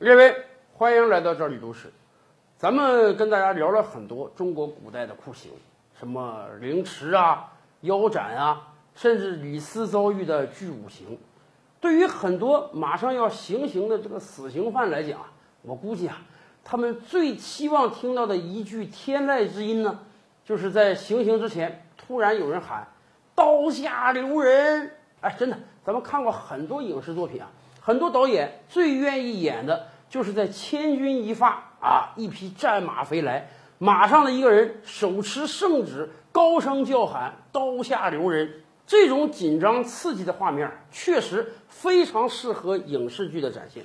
列位，欢迎来到这里读史。咱们跟大家聊了很多中国古代的酷刑，什么凌迟啊、腰斩啊，甚至李斯遭遇的巨五刑。对于很多马上要行刑的这个死刑犯来讲啊，我估计啊，他们最期望听到的一句天籁之音呢，就是在行刑之前突然有人喊“刀下留人”。哎，真的，咱们看过很多影视作品啊，很多导演最愿意演的就是在千钧一发啊，一匹战马飞来，马上的一个人手持圣旨，高声叫喊“刀下留人”。这种紧张刺激的画面确实非常适合影视剧的展现，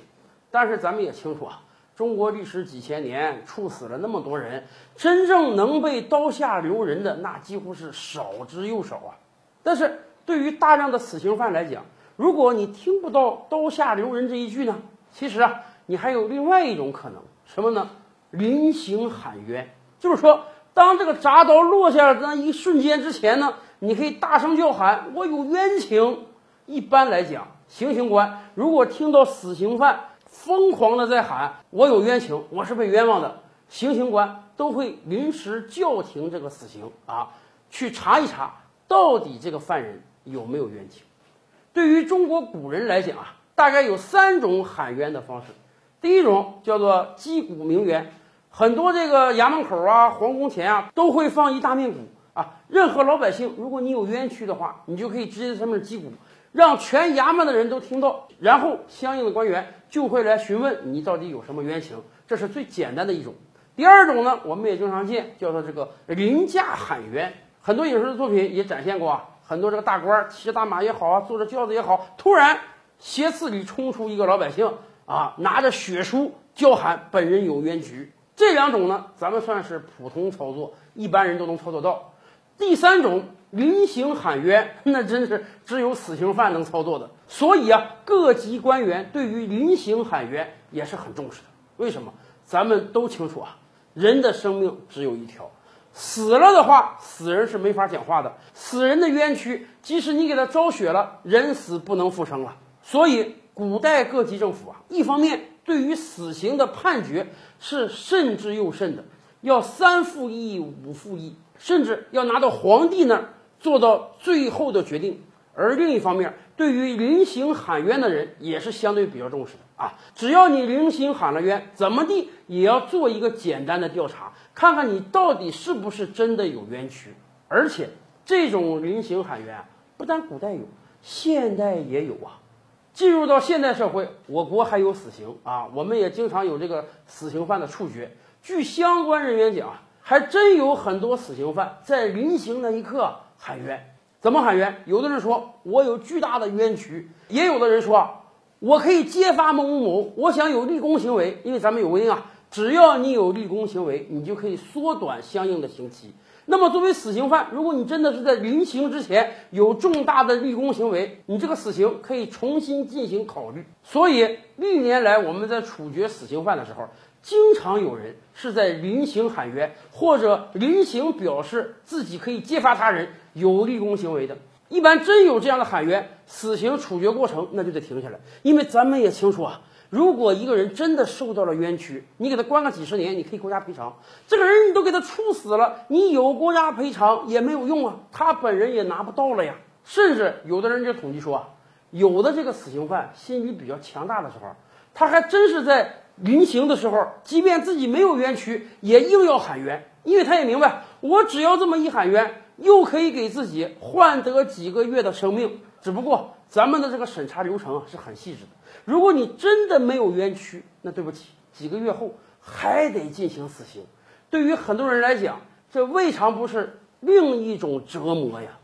但是咱们也清楚啊，中国历史几千年处死了那么多人，真正能被刀下留人的那几乎是少之又少啊。但是对于大量的死刑犯来讲，如果你听不到“刀下留人”这一句呢，其实啊，你还有另外一种可能，什么呢？临刑喊冤，就是说，当这个铡刀落下的那一瞬间之前呢。你可以大声叫喊：“我有冤情。”一般来讲，行刑官如果听到死刑犯疯狂的在喊“我有冤情，我是被冤枉的”，行刑官都会临时叫停这个死刑啊，去查一查到底这个犯人有没有冤情。对于中国古人来讲啊，大概有三种喊冤的方式。第一种叫做击鼓鸣冤，很多这个衙门口啊、皇宫前啊都会放一大面鼓。啊，任何老百姓，如果你有冤屈的话，你就可以直接在上面击鼓，让全衙门的人都听到，然后相应的官员就会来询问你到底有什么冤情。这是最简单的一种。第二种呢，我们也经常见，叫做这个凌驾喊冤。很多影视作品也展现过啊，很多这个大官骑着大马也好啊，坐着轿子也好，突然斜刺里冲出一个老百姓啊，拿着血书叫喊本人有冤屈。这两种呢，咱们算是普通操作，一般人都能操作到。第三种临刑喊冤，那真是只有死刑犯能操作的。所以啊，各级官员对于临刑喊冤也是很重视的。为什么？咱们都清楚啊，人的生命只有一条，死了的话，死人是没法讲话的。死人的冤屈，即使你给他昭雪了，人死不能复生了。所以，古代各级政府啊，一方面对于死刑的判决是慎之又慎的，要三复议、五复议。甚至要拿到皇帝那儿做到最后的决定，而另一方面，对于临刑喊冤的人也是相对比较重视的啊。只要你临刑喊了冤，怎么地也要做一个简单的调查，看看你到底是不是真的有冤屈。而且这种临刑喊冤，不但古代有，现代也有啊。进入到现代社会，我国还有死刑啊，我们也经常有这个死刑犯的处决。据相关人员讲。还真有很多死刑犯在临刑那一刻喊冤，怎么喊冤？有的人说我有巨大的冤屈，也有的人说我可以揭发某某某，我想有立功行为。因为咱们有规定啊，只要你有立功行为，你就可以缩短相应的刑期。那么作为死刑犯，如果你真的是在临刑之前有重大的立功行为，你这个死刑可以重新进行考虑。所以历年来我们在处决死刑犯的时候。经常有人是在临刑喊冤，或者临刑表示自己可以揭发他人有立功行为的。一般真有这样的喊冤，死刑处决过程那就得停下来，因为咱们也清楚啊，如果一个人真的受到了冤屈，你给他关个几十年，你可以国家赔偿。这个人你都给他处死了，你有国家赔偿也没有用啊，他本人也拿不到了呀。甚至有的人就统计说啊，有的这个死刑犯心理比较强大的时候，他还真是在。临刑的时候，即便自己没有冤屈，也硬要喊冤，因为他也明白，我只要这么一喊冤，又可以给自己换得几个月的生命。只不过咱们的这个审查流程啊是很细致的，如果你真的没有冤屈，那对不起，几个月后还得进行死刑。对于很多人来讲，这未尝不是另一种折磨呀。